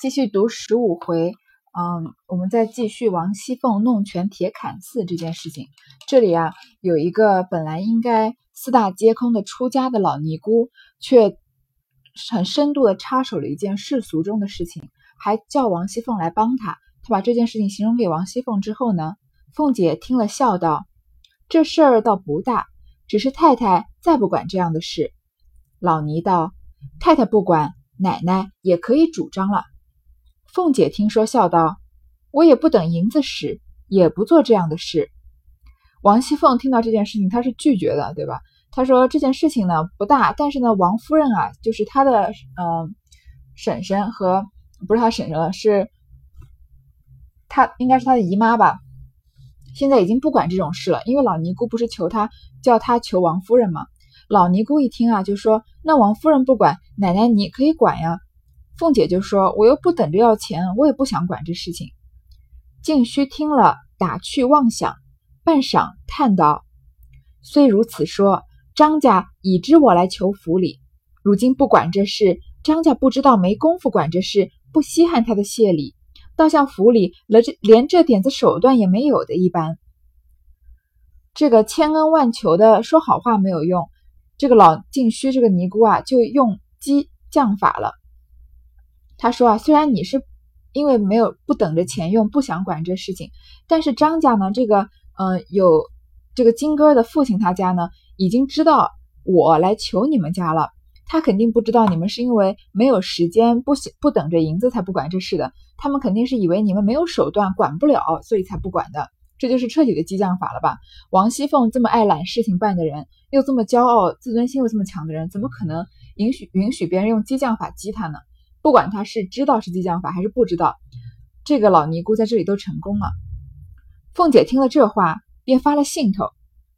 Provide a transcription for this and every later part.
继续读十五回，嗯，我们再继续王熙凤弄权铁槛寺这件事情。这里啊，有一个本来应该四大皆空的出家的老尼姑，却很深度的插手了一件世俗中的事情，还叫王熙凤来帮他。他把这件事情形容给王熙凤之后呢，凤姐听了笑道：“这事儿倒不大，只是太太再不管这样的事。”老尼道：“太太不管，奶奶也可以主张了。”凤姐听说，笑道：“我也不等银子使，也不做这样的事。”王熙凤听到这件事情，她是拒绝的，对吧？她说：“这件事情呢不大，但是呢，王夫人啊，就是她的嗯婶婶和不是她婶婶了，是她应该是她的姨妈吧？现在已经不管这种事了，因为老尼姑不是求她叫她求王夫人吗？老尼姑一听啊，就说：‘那王夫人不管，奶奶你可以管呀。’”凤姐就说：“我又不等着要钱，我也不想管这事情。”静虚听了，打趣妄想，半晌叹道：“虽如此说，张家已知我来求府里，如今不管这事，张家不知道没工夫管这事，不稀罕他的谢礼，倒像府里了这连这点子手段也没有的一般。这个千恩万求的说好话没有用，这个老静虚这个尼姑啊，就用激将法了。”他说啊，虽然你是因为没有不等着钱用，不想管这事情，但是张家呢，这个嗯有这个金哥的父亲他家呢，已经知道我来求你们家了。他肯定不知道你们是因为没有时间，不不等着银子才不管这事的。他们肯定是以为你们没有手段，管不了，所以才不管的。这就是彻底的激将法了吧？王熙凤这么爱揽事情办的人，又这么骄傲，自尊心又这么强的人，怎么可能允许允许别人用激将法激他呢？不管他是知道是激将法还是不知道，这个老尼姑在这里都成功了。凤姐听了这话，便发了兴头，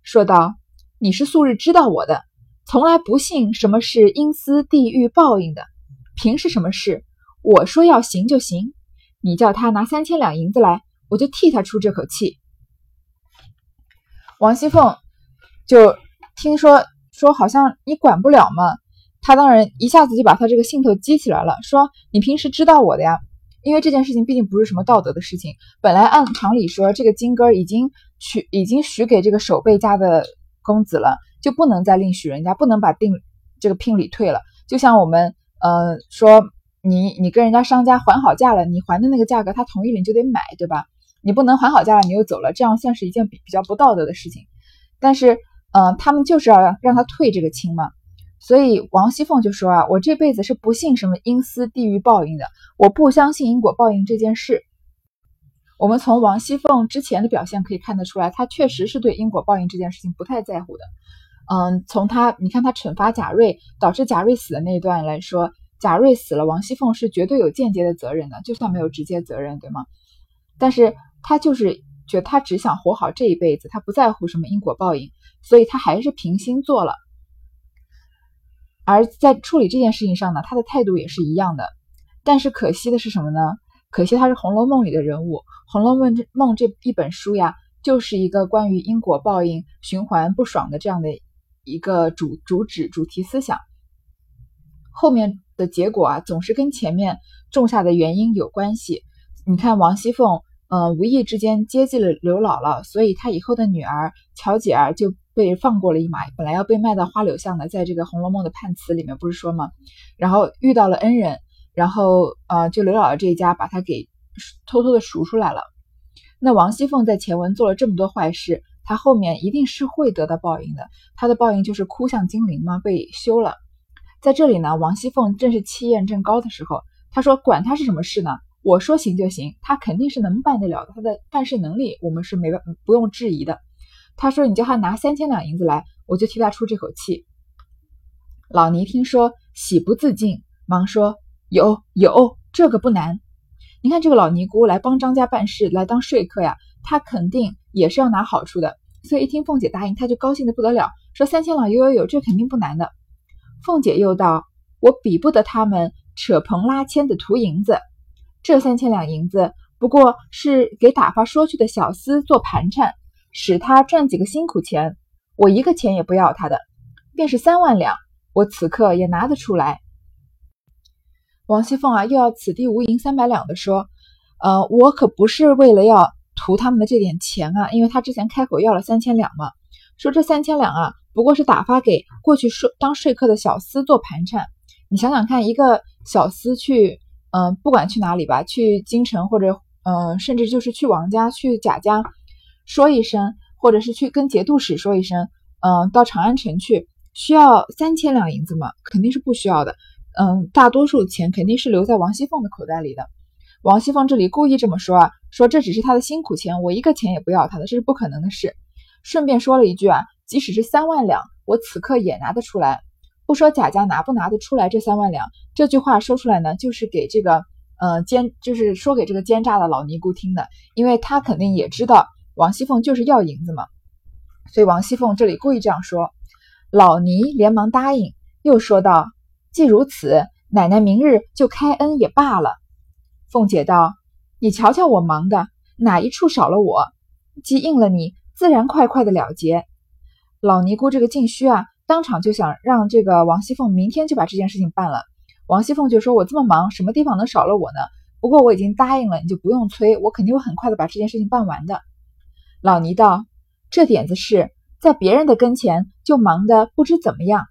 说道：“你是素日知道我的，从来不信什么是阴司地狱报应的。凭是什么事？我说要行就行。你叫他拿三千两银子来，我就替他出这口气。”王熙凤就听说说，好像你管不了嘛。他当然一下子就把他这个兴头激起来了，说：“你平时知道我的呀，因为这件事情毕竟不是什么道德的事情。本来按常理说，这个金哥已经许已经许给这个守备家的公子了，就不能再另许人家，不能把定这个聘礼退了。就像我们呃说，你你跟人家商家还好价了，你还的那个价格他同意了，你就得买，对吧？你不能还好价了你又走了，这样算是一件比比较不道德的事情。但是，嗯，他们就是要让让他退这个亲嘛。”所以王熙凤就说啊，我这辈子是不信什么阴司地狱报应的，我不相信因果报应这件事。我们从王熙凤之前的表现可以看得出来，她确实是对因果报应这件事情不太在乎的。嗯，从她你看她惩罚贾瑞，导致贾瑞死的那一段来说，贾瑞死了，王熙凤是绝对有间接的责任的，就算没有直接责任，对吗？但是她就是觉得她只想活好这一辈子，她不在乎什么因果报应，所以她还是平心做了。而在处理这件事情上呢，他的态度也是一样的。但是可惜的是什么呢？可惜他是《红楼梦》里的人物，《红楼梦》这梦这一本书呀，就是一个关于因果报应、循环不爽的这样的一个主主旨、主题思想。后面的结果啊，总是跟前面种下的原因有关系。你看王熙凤，嗯，无意之间接济了刘姥姥，所以她以后的女儿乔姐儿就。被放过了一马，本来要被卖到花柳巷的，在这个《红楼梦》的判词里面不是说吗？然后遇到了恩人，然后呃，就刘姥姥这一家把他给偷偷的赎出来了。那王熙凤在前文做了这么多坏事，她后面一定是会得到报应的。她的报应就是哭向金陵嘛，被休了。在这里呢，王熙凤正是气焰正高的时候，她说：“管他是什么事呢？我说行就行，他肯定是能办得了的，他的办事能力我们是没办不用质疑的。”他说：“你叫他拿三千两银子来，我就替他出这口气。”老尼听说，喜不自禁，忙说：“有有，这个不难。你看这个老尼姑来帮张家办事，来当说客呀，他肯定也是要拿好处的。所以一听凤姐答应，他就高兴的不得了，说：‘三千两有有有，这肯定不难的。’凤姐又道：‘我比不得他们扯棚拉纤的图银子，这三千两银子不过是给打发说去的小厮做盘缠。’”使他赚几个辛苦钱，我一个钱也不要他的，便是三万两，我此刻也拿得出来。王熙凤啊，又要此地无银三百两的说，呃，我可不是为了要图他们的这点钱啊，因为他之前开口要了三千两嘛，说这三千两啊，不过是打发给过去说当说客的小厮做盘缠。你想想看，一个小厮去，嗯，不管去哪里吧，去京城或者，嗯，甚至就是去王家、去贾家说一声，或者是去跟节度使说一声，嗯，到长安城去，需要三千两银子吗？肯定是不需要的。嗯，大多数钱肯定是留在王熙凤的口袋里的。王熙凤这里故意这么说啊，说这只是她的辛苦钱，我一个钱也不要她的，这是不可能的事。顺便说了一句啊，即使是三万两，我此刻也拿得出来。不说贾家拿不拿得出来这三万两，这句话说出来呢，就是给这个呃奸，就是说给这个奸诈的老尼姑听的，因为他肯定也知道王熙凤就是要银子嘛。所以王熙凤这里故意这样说，老尼连忙答应，又说道。既如此，奶奶明日就开恩也罢了。凤姐道：“你瞧瞧我忙的，哪一处少了我？既应了你，自然快快的了结。”老尼姑这个静虚啊，当场就想让这个王熙凤明天就把这件事情办了。王熙凤就说：“我这么忙，什么地方能少了我呢？不过我已经答应了，你就不用催，我肯定会很快的把这件事情办完的。”老尼道：“这点子事，在别人的跟前就忙得不知怎么样，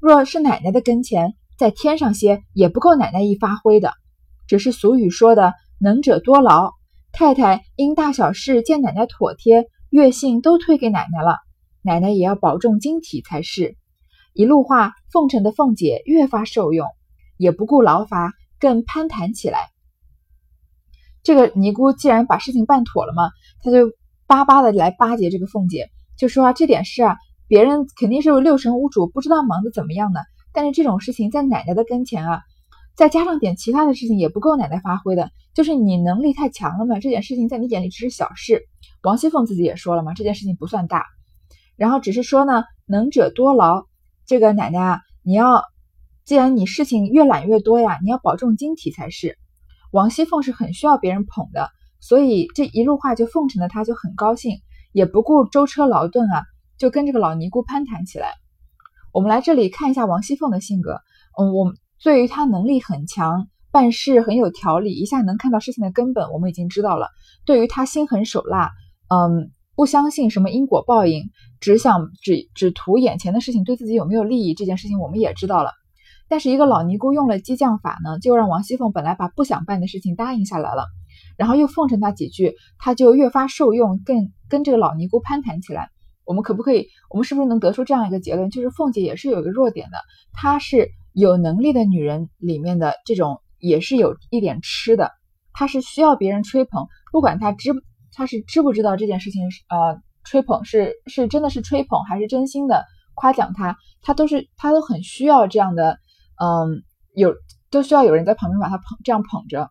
若是奶奶的跟前。”再添上些也不够奶奶一发挥的，只是俗语说的“能者多劳”。太太因大小事见奶奶妥帖，月信都推给奶奶了，奶奶也要保重晶体才是。一路话，奉承的凤姐越发受用，也不顾劳乏，更攀谈起来。这个尼姑既然把事情办妥了嘛，她就巴巴的来巴结这个凤姐，就说啊，这点事啊，别人肯定是六神无主，不知道忙得怎么样呢。但是这种事情在奶奶的跟前啊，再加上点其他的事情也不够奶奶发挥的，就是你能力太强了嘛。这件事情在你眼里只是小事。王熙凤自己也说了嘛，这件事情不算大。然后只是说呢，能者多劳。这个奶奶啊，你要既然你事情越揽越多呀，你要保重晶体才是。王熙凤是很需要别人捧的，所以这一路话就奉承的她就很高兴，也不顾舟车劳顿啊，就跟这个老尼姑攀谈起来。我们来这里看一下王熙凤的性格。嗯，我们对于她能力很强，办事很有条理，一下能看到事情的根本，我们已经知道了。对于她心狠手辣，嗯，不相信什么因果报应，只想只只图眼前的事情对自己有没有利益，这件事情我们也知道了。但是一个老尼姑用了激将法呢，就让王熙凤本来把不想办的事情答应下来了，然后又奉承她几句，她就越发受用，更跟这个老尼姑攀谈起来。我们可不可以？我们是不是能得出这样一个结论？就是凤姐也是有一个弱点的，她是有能力的女人里面的这种，也是有一点吃的。她是需要别人吹捧，不管她知她是知不知道这件事情是，呃，吹捧是是真的是吹捧，还是真心的夸奖她，她都是她都很需要这样的，嗯，有都需要有人在旁边把她捧这样捧着，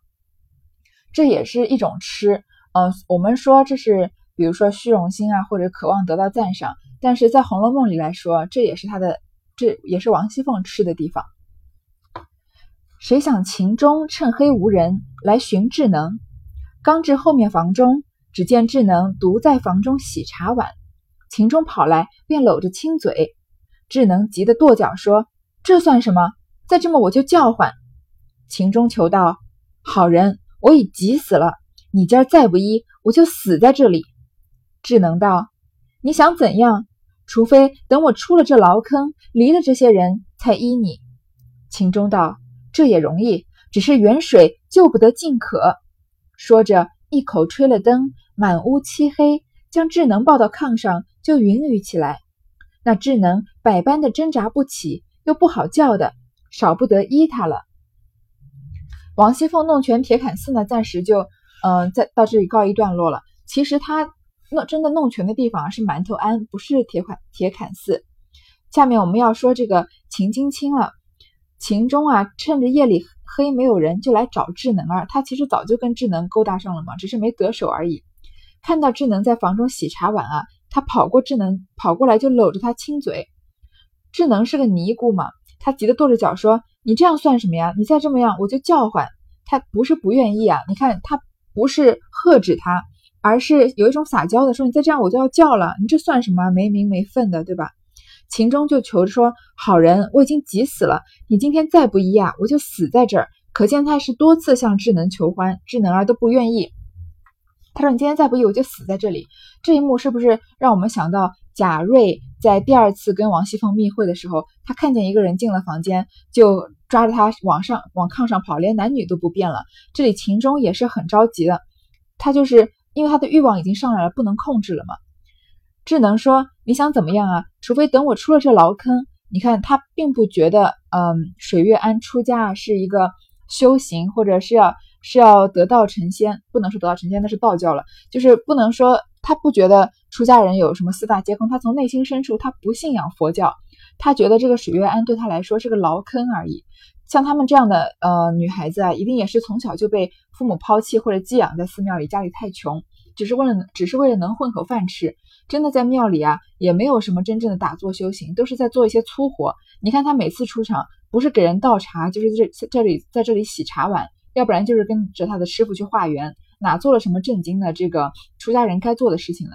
这也是一种吃。嗯，我们说这是。比如说虚荣心啊，或者渴望得到赞赏，但是在《红楼梦》里来说，这也是他的，这也是王熙凤吃的地方。谁想秦钟趁黑无人来寻智能，刚至后面房中，只见智能独在房中洗茶碗。秦钟跑来，便搂着亲嘴。智能急得跺脚说：“这算什么？再这么我就叫唤。”秦钟求道：“好人，我已急死了，你今儿再不依，我就死在这里。”智能道：“你想怎样？除非等我出了这牢坑，离了这些人，才依你。”秦钟道：“这也容易，只是远水救不得近渴。”说着，一口吹了灯，满屋漆黑，将智能抱到炕上，就云雨起来。那智能百般的挣扎不起，又不好叫的，少不得依他了。王熙凤弄权铁槛寺呢，暂时就嗯，在到这里告一段落了。其实他。弄真的弄权的地方是馒头庵，不是铁槛铁槛寺。下面我们要说这个秦金清了。秦钟啊，趁着夜里黑没有人，就来找智能儿。他其实早就跟智能勾搭上了嘛，只是没得手而已。看到智能在房中洗茶碗啊，他跑过智能，跑过来就搂着他亲嘴。智能是个尼姑嘛，他急得跺着脚说：“你这样算什么呀？你再这么样，我就叫唤。”他不是不愿意啊，你看他不是喝止他。而是有一种撒娇的说：“你再这样，我就要叫了。你这算什么没名没分的，对吧？”秦钟就求着说：“好人，我已经急死了，你今天再不依啊，我就死在这儿。可见他是多次向智能求欢，智能儿都不愿意。他说：“你今天再不依，我就死在这里。”这一幕是不是让我们想到贾瑞在第二次跟王熙凤密会的时候，他看见一个人进了房间，就抓着他往上往炕上跑，连男女都不变了。这里秦钟也是很着急的，他就是因为他的欲望已经上来了，不能控制了嘛。智能说：“你想怎么样啊？除非等我出了这牢坑。”你看他并不觉得，嗯，水月庵出家是一个修行，或者是要。是要得道成仙，不能说得道成仙，那是道教了。就是不能说他不觉得出家人有什么四大皆空，他从内心深处他不信仰佛教，他觉得这个水月庵对他来说是个牢坑而已。像他们这样的呃女孩子啊，一定也是从小就被父母抛弃或者寄养在寺庙里，家里太穷，只是为了只是为了能混口饭吃。真的在庙里啊，也没有什么真正的打坐修行，都是在做一些粗活。你看他每次出场，不是给人倒茶，就是这这里在这里洗茶碗。要不然就是跟着他的师傅去化缘，哪做了什么正经的这个出家人该做的事情呢？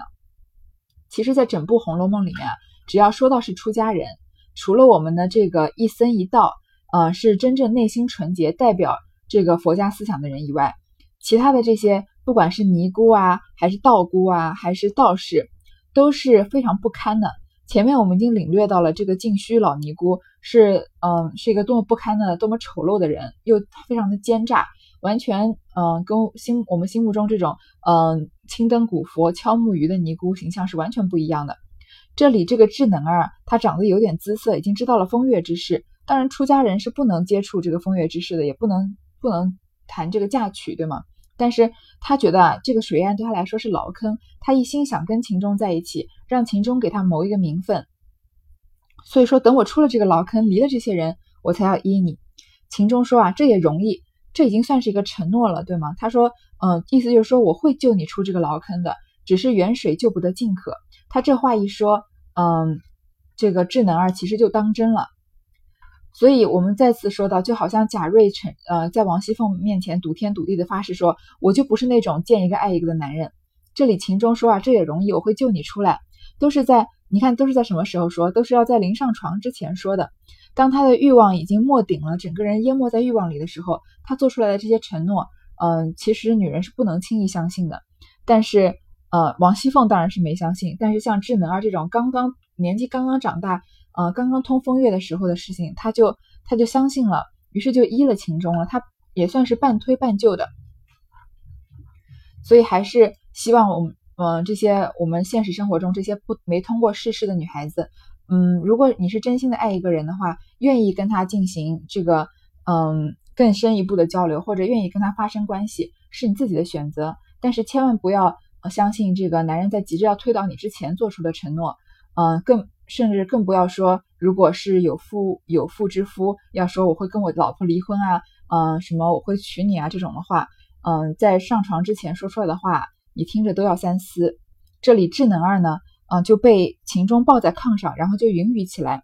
其实，在整部《红楼梦》里面，只要说到是出家人，除了我们的这个一僧一道，呃，是真正内心纯洁、代表这个佛家思想的人以外，其他的这些，不管是尼姑啊，还是道姑啊，还是道士，都是非常不堪的。前面我们已经领略到了这个净虚老尼姑是，嗯，是一个多么不堪的、多么丑陋的人，又非常的奸诈，完全，嗯，跟心我们心目中这种，嗯，青灯古佛敲木鱼的尼姑形象是完全不一样的。这里这个智能儿，她长得有点姿色，已经知道了风月之事。当然，出家人是不能接触这个风月之事的，也不能不能谈这个嫁娶，对吗？但是他觉得啊，这个水岸对他来说是牢坑，他一心想跟秦钟在一起，让秦钟给他谋一个名分。所以说，等我出了这个牢坑，离了这些人，我才要依你。秦钟说啊，这也容易，这已经算是一个承诺了，对吗？他说，嗯，意思就是说我会救你出这个牢坑的，只是远水救不得近渴。他这话一说，嗯，这个智能儿其实就当真了。所以，我们再次说到，就好像贾瑞成呃，在王熙凤面前赌天赌地的发誓说：“我就不是那种见一个爱一个的男人。”这里秦钟说啊，这也容易，我会救你出来，都是在你看，都是在什么时候说？都是要在临上床之前说的。当他的欲望已经没顶了，整个人淹没在欲望里的时候，他做出来的这些承诺，嗯，其实女人是不能轻易相信的。但是，呃，王熙凤当然是没相信。但是像智能儿这种刚刚年纪刚刚长大。呃，刚刚通风月的时候的事情，他就他就相信了，于是就依了秦钟了。他也算是半推半就的，所以还是希望我们，嗯，这些我们现实生活中这些不没通过世事的女孩子，嗯，如果你是真心的爱一个人的话，愿意跟他进行这个，嗯，更深一步的交流，或者愿意跟他发生关系，是你自己的选择。但是千万不要相信这个男人在急着要推倒你之前做出的承诺，嗯，更。甚至更不要说，如果是有妇有妇之夫要说我会跟我老婆离婚啊，嗯，什么我会娶你啊这种的话，嗯，在上床之前说出来的话，你听着都要三思。这里智能二呢，嗯，就被秦钟抱在炕上，然后就云雨起来。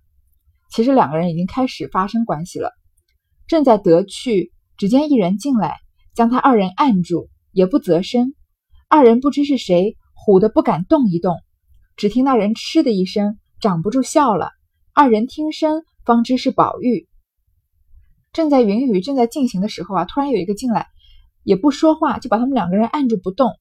其实两个人已经开始发生关系了，正在得趣，只见一人进来，将他二人按住，也不择声。二人不知是谁，唬得不敢动一动，只听那人嗤的一声。长不住笑了，二人听声方知是宝玉。正在云雨正在进行的时候啊，突然有一个进来，也不说话，就把他们两个人按住不动。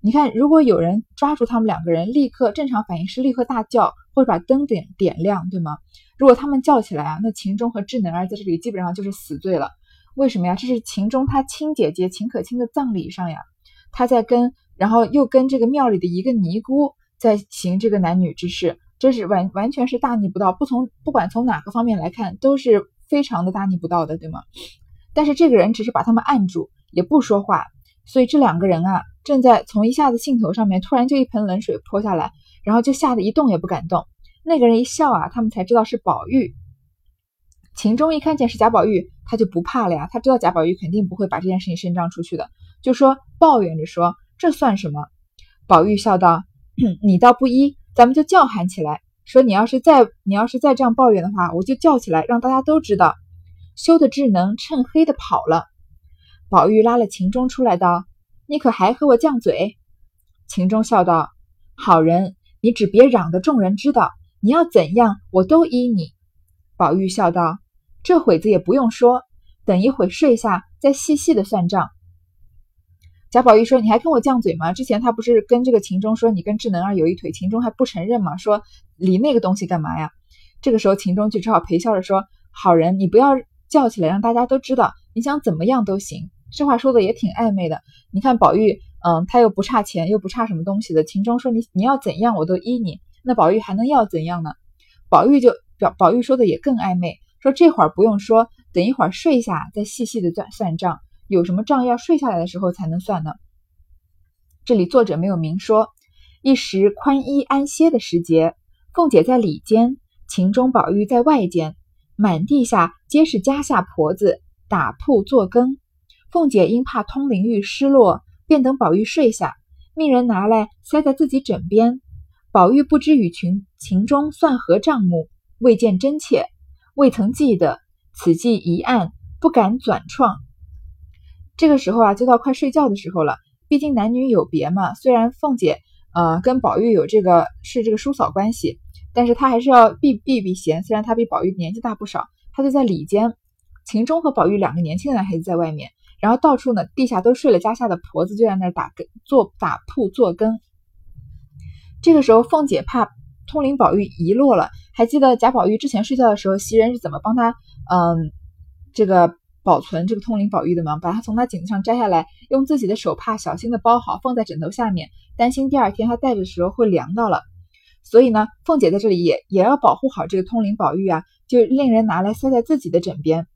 你看，如果有人抓住他们两个人，立刻正常反应是立刻大叫，或者把灯点点亮，对吗？如果他们叫起来啊，那秦钟和智能儿在这里基本上就是死罪了。为什么呀？这是秦钟他亲姐姐秦可卿的葬礼上呀，他在跟，然后又跟这个庙里的一个尼姑在行这个男女之事。这是完完全是大逆不道，不从不管从哪个方面来看，都是非常的大逆不道的，对吗？但是这个人只是把他们按住，也不说话，所以这两个人啊，正在从一下子兴头上面，突然就一盆冷水泼下来，然后就吓得一动也不敢动。那个人一笑啊，他们才知道是宝玉。秦钟一看见是贾宝玉，他就不怕了呀，他知道贾宝玉肯定不会把这件事情声张出去的，就说抱怨着说：“这算什么？”宝玉笑道：“ 你倒不依。”咱们就叫喊起来，说你要是再你要是再这样抱怨的话，我就叫起来，让大家都知道，羞的智能趁黑的跑了。宝玉拉了秦钟出来道：“你可还和我犟嘴？”秦钟笑道：“好人，你只别嚷得众人知道，你要怎样，我都依你。”宝玉笑道：“这会子也不用说，等一会睡下再细细的算账。贾宝玉说：“你还跟我犟嘴吗？之前他不是跟这个秦钟说你跟智能儿有一腿，秦钟还不承认吗？说理那个东西干嘛呀？”这个时候秦钟就只好陪笑着说：“好人，你不要叫起来，让大家都知道，你想怎么样都行。”这话说的也挺暧昧的。你看宝玉，嗯，他又不差钱，又不差什么东西的。秦钟说：“你你要怎样我都依你。”那宝玉还能要怎样呢？宝玉就表宝玉说的也更暧昧，说这会儿不用说，等一会儿睡下再细细的算算账。有什么账要睡下来的时候才能算呢？这里作者没有明说。一时宽衣安歇的时节，凤姐在里间，秦钟、宝玉在外间，满地下皆是家下婆子打铺做羹。凤姐因怕通灵玉失落，便等宝玉睡下，命人拿来塞在自己枕边。宝玉不知与群秦钟算何账目，未见真切，未曾记得，此计一案，不敢转创。这个时候啊，就到快睡觉的时候了。毕竟男女有别嘛。虽然凤姐呃跟宝玉有这个是这个叔嫂关系，但是她还是要避避避嫌。虽然她比宝玉年纪大不少，她就在里间。秦钟和宝玉两个年轻的男孩子在外面，然后到处呢地下都睡了，家下的婆子就在那儿打根做打铺做羹。这个时候凤姐怕通灵宝玉遗落了，还记得贾宝玉之前睡觉的时候袭人是怎么帮他嗯这个。保存这个通灵宝玉的吗？把它从他颈子上摘下来，用自己的手帕小心的包好，放在枕头下面，担心第二天他戴的时候会凉到了。所以呢，凤姐在这里也也要保护好这个通灵宝玉啊，就令人拿来塞在自己的枕边。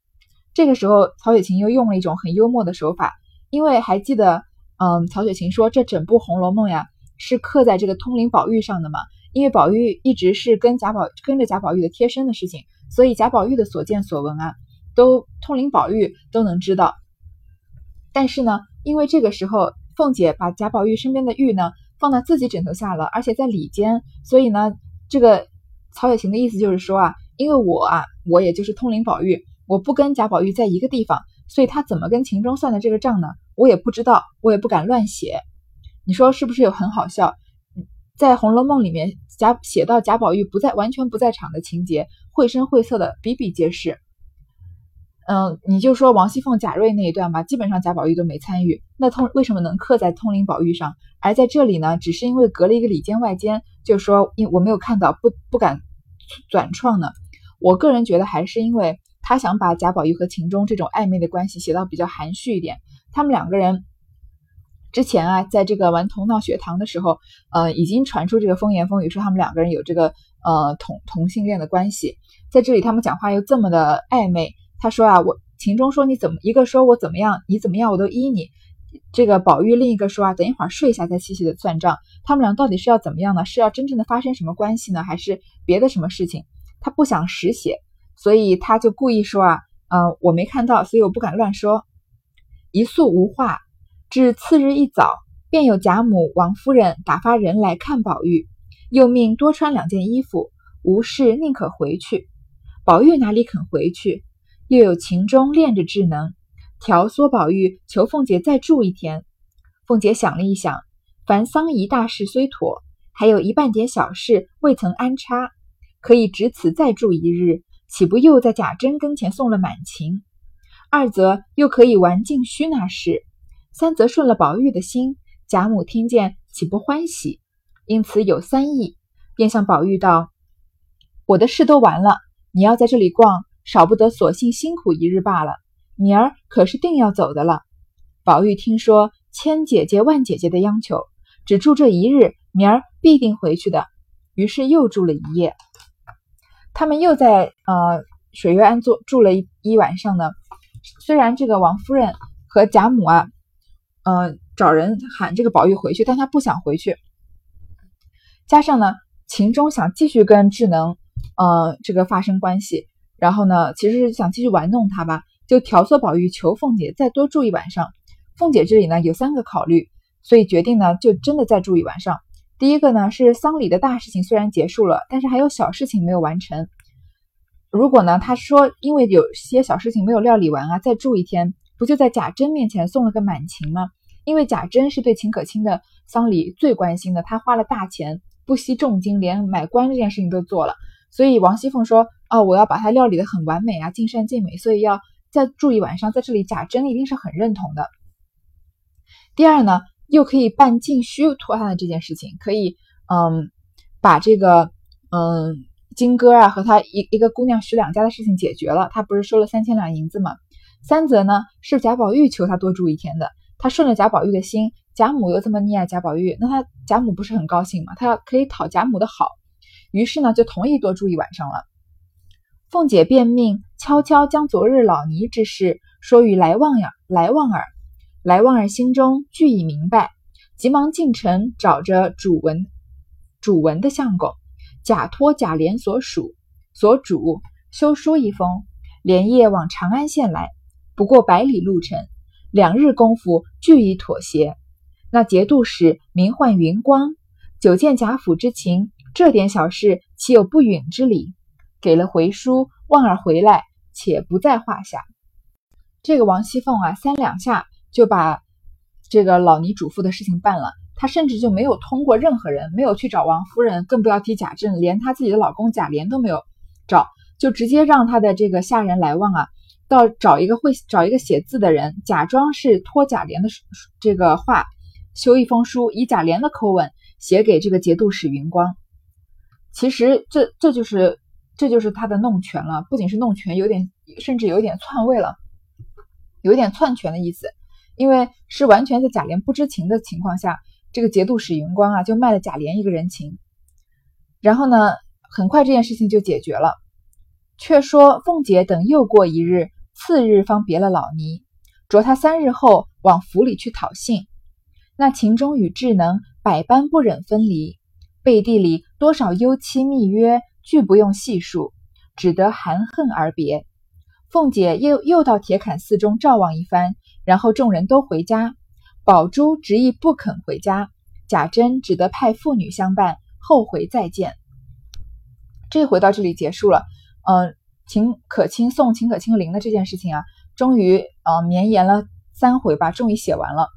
这个时候，曹雪芹又用了一种很幽默的手法，因为还记得，嗯，曹雪芹说这整部《红楼梦》呀是刻在这个通灵宝玉上的嘛，因为宝玉一直是跟贾宝跟着贾宝玉的贴身的事情，所以贾宝玉的所见所闻啊。都通灵宝玉都能知道，但是呢，因为这个时候凤姐把贾宝玉身边的玉呢放到自己枕头下了，而且在里间，所以呢，这个曹雪芹的意思就是说啊，因为我啊，我也就是通灵宝玉，我不跟贾宝玉在一个地方，所以他怎么跟秦钟算的这个账呢？我也不知道，我也不敢乱写。你说是不是有很好笑？在《红楼梦》里面，贾写到贾宝玉不在完全不在场的情节，绘声绘色的比比皆是。嗯，你就说王熙凤、贾瑞那一段吧，基本上贾宝玉都没参与。那通为什么能刻在通灵宝玉上？而在这里呢，只是因为隔了一个里间外间，就说因我没有看到，不不敢转创呢。我个人觉得还是因为他想把贾宝玉和秦钟这种暧昧的关系写到比较含蓄一点。他们两个人之前啊，在这个玩童闹学堂的时候，呃，已经传出这个风言风语，说他们两个人有这个呃同同性恋的关系。在这里，他们讲话又这么的暧昧。他说啊，我秦钟说你怎么一个说我怎么样，你怎么样我都依你。这个宝玉另一个说啊，等一会儿睡一下再细细的算账。他们俩到底是要怎么样呢？是要真正的发生什么关系呢，还是别的什么事情？他不想实写，所以他就故意说啊，呃，我没看到，所以我不敢乱说。一宿无话，至次日一早，便有贾母、王夫人打发人来看宝玉，又命多穿两件衣服，无事宁可回去。宝玉哪里肯回去？又有秦钟练着智能，调唆宝玉求凤姐再住一天。凤姐想了一想，凡丧仪大事虽妥，还有一半点小事未曾安插，可以只此再住一日，岂不又在贾珍跟前送了满情？二则又可以玩尽虚那事，三则顺了宝玉的心，贾母听见岂不欢喜？因此有三意，便向宝玉道：“我的事都完了，你要在这里逛。”少不得，索性辛苦一日罢了。明儿可是定要走的了。宝玉听说千姐姐万姐姐的央求，只住这一日，明儿必定回去的。于是又住了一夜。他们又在呃水月庵住住了一一晚上呢。虽然这个王夫人和贾母啊，呃找人喊这个宝玉回去，但他不想回去。加上呢，秦钟想继续跟智能呃这个发生关系。然后呢，其实是想继续玩弄他吧，就调唆宝玉求凤姐再多住一晚上。凤姐这里呢有三个考虑，所以决定呢就真的再住一晚上。第一个呢是丧礼的大事情虽然结束了，但是还有小事情没有完成。如果呢他说因为有些小事情没有料理完啊，再住一天，不就在贾珍面前送了个满情吗？因为贾珍是对秦可卿的丧礼最关心的，他花了大钱，不惜重金，连买官这件事情都做了。所以王熙凤说。哦，我要把它料理的很完美啊，尽善尽美，所以要再住一晚上，在这里贾珍一定是很认同的。第二呢，又可以办晋虚脱汉的这件事情，可以嗯把这个嗯金戈啊和他一一个姑娘许两家的事情解决了。他不是收了三千两银子吗？三则呢是贾宝玉求他多住一天的，他顺了贾宝玉的心，贾母又这么溺爱贾宝玉，那他贾母不是很高兴吗？他要可以讨贾母的好，于是呢就同意多住一晚上了。凤姐便命悄悄将昨日老尼之事说与来旺呀来旺儿，来旺儿心中俱已明白，急忙进城找着主文主文的相公，假托贾琏所属所主修书一封，连夜往长安县来。不过百里路程，两日功夫俱已妥协。那节度使名唤云光，久见贾府之情，这点小事岂有不允之理？给了回书，望儿回来，且不在话下。这个王熙凤啊，三两下就把这个老尼嘱咐的事情办了。她甚至就没有通过任何人，没有去找王夫人，更不要提贾政，连她自己的老公贾琏都没有找，就直接让她的这个下人来旺啊，到找一个会找一个写字的人，假装是托贾琏的这个话，修一封书，以贾琏的口吻写给这个节度使云光。其实这这就是。这就是他的弄权了，不仅是弄权，有点甚至有点篡位了，有点篡权的意思。因为是完全在贾琏不知情的情况下，这个节度使云光啊就卖了贾琏一个人情。然后呢，很快这件事情就解决了。却说凤姐等又过一日，次日方别了老尼，着他三日后往府里去讨信。那情中与智能百般不忍分离，背地里多少幽期密约。俱不用细数，只得含恨而别。凤姐又又到铁槛寺中照望一番，然后众人都回家。宝珠执意不肯回家，贾珍只得派妇女相伴，后回再见。这回到这里结束了。嗯，秦可卿送秦可卿灵的这件事情啊，终于呃绵延了三回吧，终于写完了。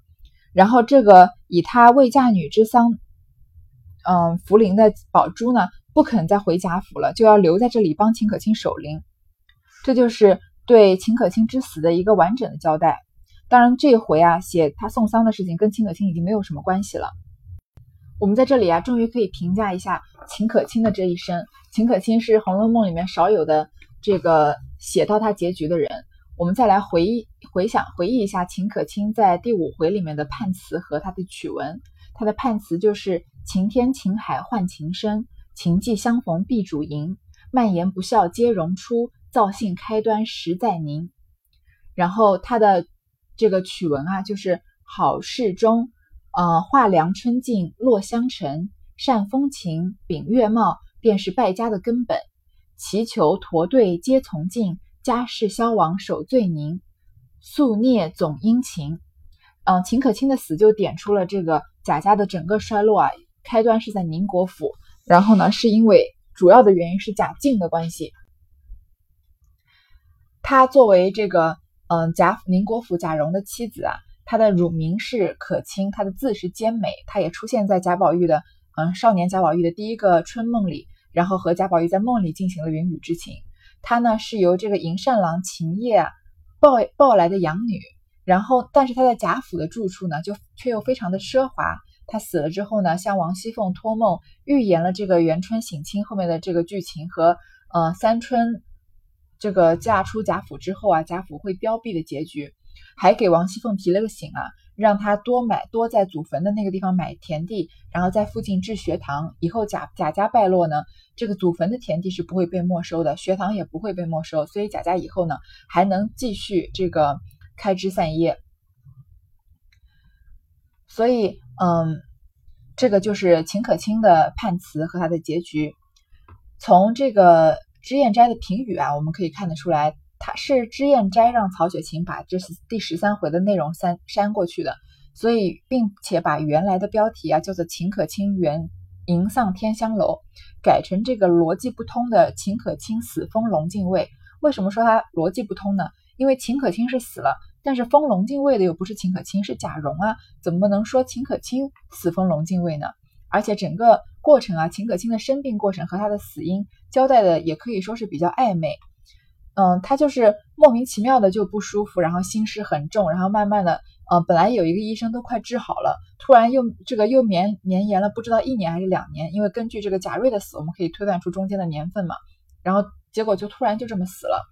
然后这个以他未嫁女之丧，嗯，福临的宝珠呢？不肯再回贾府了，就要留在这里帮秦可卿守灵，这就是对秦可卿之死的一个完整的交代。当然，这回啊写他送丧的事情跟秦可卿已经没有什么关系了。我们在这里啊，终于可以评价一下秦可卿的这一生。秦可卿是《红楼梦》里面少有的这个写到他结局的人。我们再来回忆、回想、回忆一下秦可卿在第五回里面的判词和他的曲文。他的判词就是“晴天晴海换情深”。情既相逢必主淫，蔓延不孝皆荣出，造性开端实在宁。然后他的这个曲文啊，就是好事中，呃，画梁春尽落香尘，善风情秉月貌，便是败家的根本。祈求驼队皆从进，家事消亡守罪宁，宿孽总殷勤。嗯，秦可卿的死就点出了这个贾家的整个衰落啊，开端是在宁国府。然后呢，是因为主要的原因是贾静的关系。他作为这个嗯贾宁国府贾蓉的妻子啊，她的乳名是可卿，她的字是兼美，她也出现在贾宝玉的嗯少年贾宝玉的第一个春梦里，然后和贾宝玉在梦里进行了云雨之情。她呢是由这个银善郎秦业啊抱抱来的养女，然后但是她在贾府的住处呢就却又非常的奢华。她死了之后呢，向王熙凤托梦，预言了这个元春省亲后面的这个剧情和呃三春这个嫁出贾府之后啊，贾府会凋敝的结局，还给王熙凤提了个醒啊，让她多买多在祖坟的那个地方买田地，然后在附近置学堂，以后贾贾家败落呢，这个祖坟的田地是不会被没收的，学堂也不会被没收，所以贾家以后呢还能继续这个开枝散叶，所以。嗯，这个就是秦可卿的判词和他的结局。从这个脂砚斋的评语啊，我们可以看得出来，他是脂砚斋让曹雪芹把这是第十三回的内容删删过去的，所以并且把原来的标题啊叫做《秦可卿原迎丧天香楼》，改成这个逻辑不通的秦可卿死封龙禁尉。为什么说它逻辑不通呢？因为秦可卿是死了。但是封龙禁尉的又不是秦可卿，是贾蓉啊，怎么能说秦可卿死封龙禁尉呢？而且整个过程啊，秦可卿的生病过程和他的死因交代的也可以说是比较暧昧。嗯，他就是莫名其妙的就不舒服，然后心事很重，然后慢慢的，呃，本来有一个医生都快治好了，突然又这个又绵绵延了不知道一年还是两年，因为根据这个贾瑞的死，我们可以推断出中间的年份嘛，然后结果就突然就这么死了。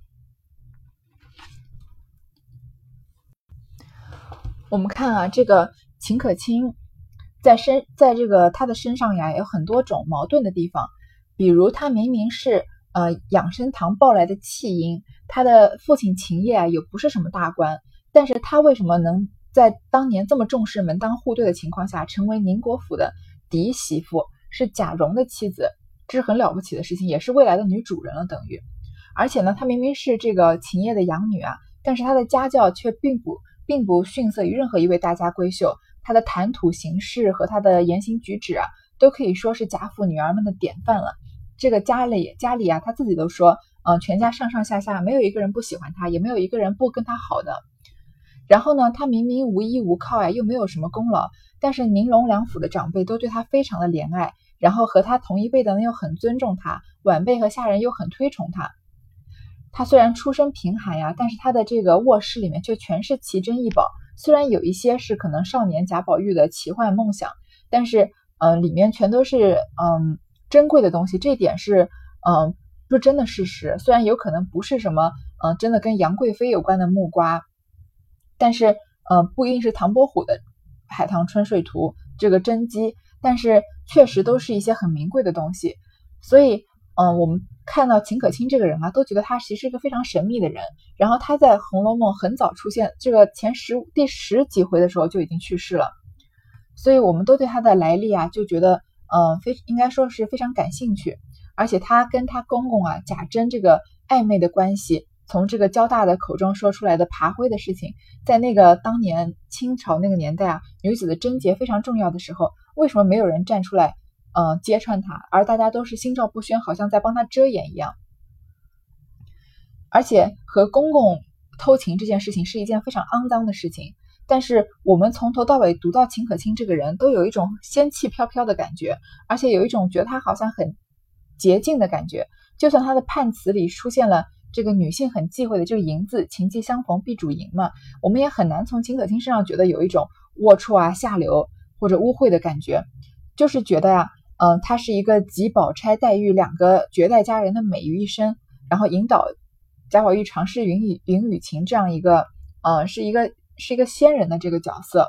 我们看啊，这个秦可卿在身在这个他的身上呀，有很多种矛盾的地方，比如他明明是。呃，养生堂抱来的弃婴，他的父亲秦业啊，也不是什么大官，但是他为什么能在当年这么重视门当户对的情况下，成为宁国府的嫡媳妇，是贾蓉的妻子，这是很了不起的事情，也是未来的女主人了，等于。而且呢，她明明是这个秦业的养女啊，但是她的家教却并不并不逊色于任何一位大家闺秀，她的谈吐行事和她的言行举止啊，都可以说是贾府女儿们的典范了。这个家里家里啊，他自己都说，嗯，全家上上下下没有一个人不喜欢他，也没有一个人不跟他好的。然后呢，他明明无依无靠呀，又没有什么功劳，但是宁荣两府的长辈都对他非常的怜爱，然后和他同一辈的呢又很尊重他，晚辈和下人又很推崇他。他虽然出身贫寒呀，但是他的这个卧室里面却全是奇珍异宝，虽然有一些是可能少年贾宝玉的奇幻梦想，但是嗯，里面全都是嗯。珍贵的东西，这点是，嗯，不真的事实。虽然有可能不是什么，嗯，真的跟杨贵妃有关的木瓜，但是，嗯，不一定是唐伯虎的《海棠春睡图》这个真迹，但是确实都是一些很名贵的东西。所以，嗯，我们看到秦可卿这个人啊，都觉得他其实是一个非常神秘的人。然后他在《红楼梦》很早出现，这个前十第十几回的时候就已经去世了，所以我们都对他的来历啊，就觉得。嗯，非应该说是非常感兴趣，而且他跟他公公啊贾珍这个暧昧的关系，从这个交大的口中说出来的爬灰的事情，在那个当年清朝那个年代啊，女子的贞洁非常重要的时候，为什么没有人站出来，嗯，揭穿他，而大家都是心照不宣，好像在帮他遮掩一样？而且和公公偷情这件事情是一件非常肮脏的事情。但是我们从头到尾读到秦可卿这个人，都有一种仙气飘飘的感觉，而且有一种觉得他好像很洁净的感觉。就算他的判词里出现了这个女性很忌讳的这个“淫”字，“情既相逢必主淫”嘛，我们也很难从秦可卿身上觉得有一种龌龊啊、下流或者污秽的感觉。就是觉得呀，嗯，他是一个集宝钗、黛玉两个绝代佳人的美于一身，然后引导贾宝玉尝试云雨云雨情这样一个，呃，是一个。是一个仙人的这个角色，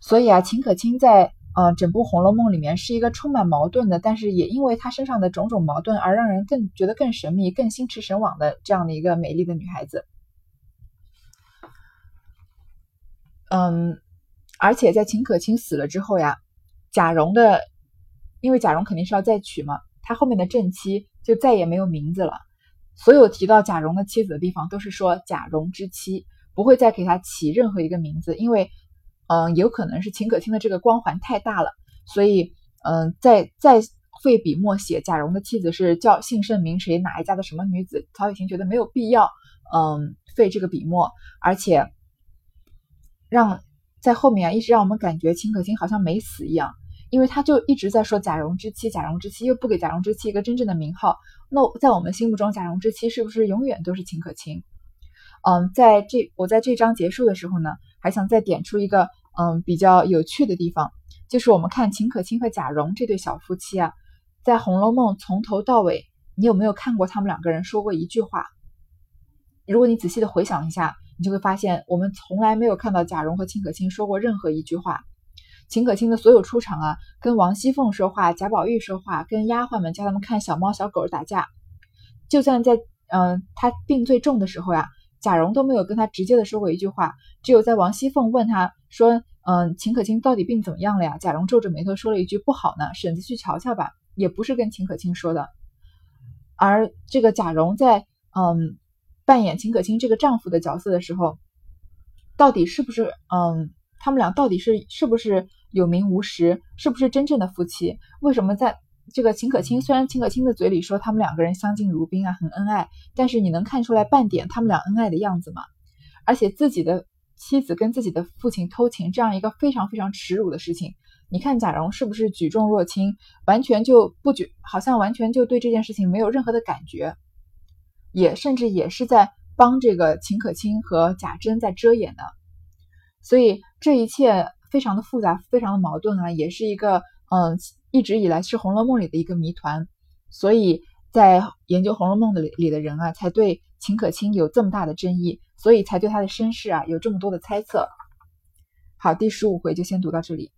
所以啊，秦可卿在呃整部《红楼梦》里面是一个充满矛盾的，但是也因为她身上的种种矛盾而让人更觉得更神秘、更心驰神往的这样的一个美丽的女孩子。嗯，而且在秦可卿死了之后呀，贾蓉的，因为贾蓉肯定是要再娶嘛，他后面的正妻就再也没有名字了。所有提到贾蓉的妻子的地方，都是说贾蓉之妻，不会再给他起任何一个名字，因为，嗯，有可能是秦可卿的这个光环太大了，所以，嗯，再再费笔墨写贾蓉的妻子是叫姓甚名谁，哪一家的什么女子，曹雪芹觉得没有必要，嗯，费这个笔墨，而且，让在后面啊，一直让我们感觉秦可卿好像没死一样。因为他就一直在说贾蓉之妻，贾蓉之妻又不给贾蓉之妻一个真正的名号，那在我们心目中，贾蓉之妻是不是永远都是秦可卿？嗯，在这我在这章结束的时候呢，还想再点出一个嗯比较有趣的地方，就是我们看秦可卿和贾蓉这对小夫妻啊，在《红楼梦》从头到尾，你有没有看过他们两个人说过一句话？如果你仔细的回想一下，你就会发现，我们从来没有看到贾蓉和秦可卿说过任何一句话。秦可卿的所有出场啊，跟王熙凤说话，贾宝玉说话，跟丫鬟们叫他们看小猫小狗打架，就算在嗯他病最重的时候呀，贾蓉都没有跟他直接的说过一句话，只有在王熙凤问他说，嗯秦可卿到底病怎么样了呀？贾蓉皱着眉头说了一句不好呢，婶子去瞧瞧吧，也不是跟秦可卿说的。而这个贾蓉在嗯扮演秦可卿这个丈夫的角色的时候，到底是不是嗯他们俩到底是是不是？有名无实，是不是真正的夫妻？为什么在这个秦可卿？虽然秦可卿的嘴里说他们两个人相敬如宾啊，很恩爱，但是你能看出来半点他们俩恩爱的样子吗？而且自己的妻子跟自己的父亲偷情，这样一个非常非常耻辱的事情，你看贾蓉是不是举重若轻，完全就不觉，好像完全就对这件事情没有任何的感觉？也甚至也是在帮这个秦可卿和贾珍在遮掩的。所以这一切非常的复杂，非常的矛盾啊，也是一个嗯一直以来是《红楼梦》里的一个谜团。所以在研究《红楼梦》的里的人啊，才对秦可卿有这么大的争议，所以才对他的身世啊有这么多的猜测。好，第十五回就先读到这里。